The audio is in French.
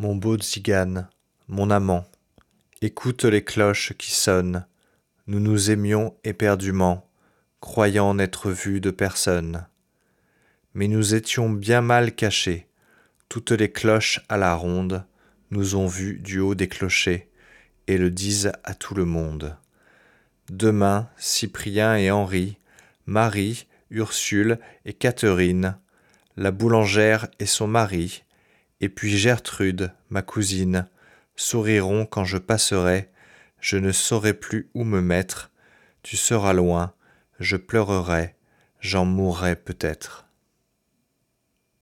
Mon beau Tzigane, mon amant, écoute les cloches qui sonnent. Nous nous aimions éperdument, croyant n'être vus de personne. Mais nous étions bien mal cachés. Toutes les cloches à la ronde nous ont vus du haut des clochers et le disent à tout le monde. Demain, Cyprien et Henri, Marie, Ursule et Catherine, la boulangère et son mari, et puis Gertrude, ma cousine, souriront quand je passerai, je ne saurai plus où me mettre, tu seras loin, je pleurerai, j'en mourrai peut-être.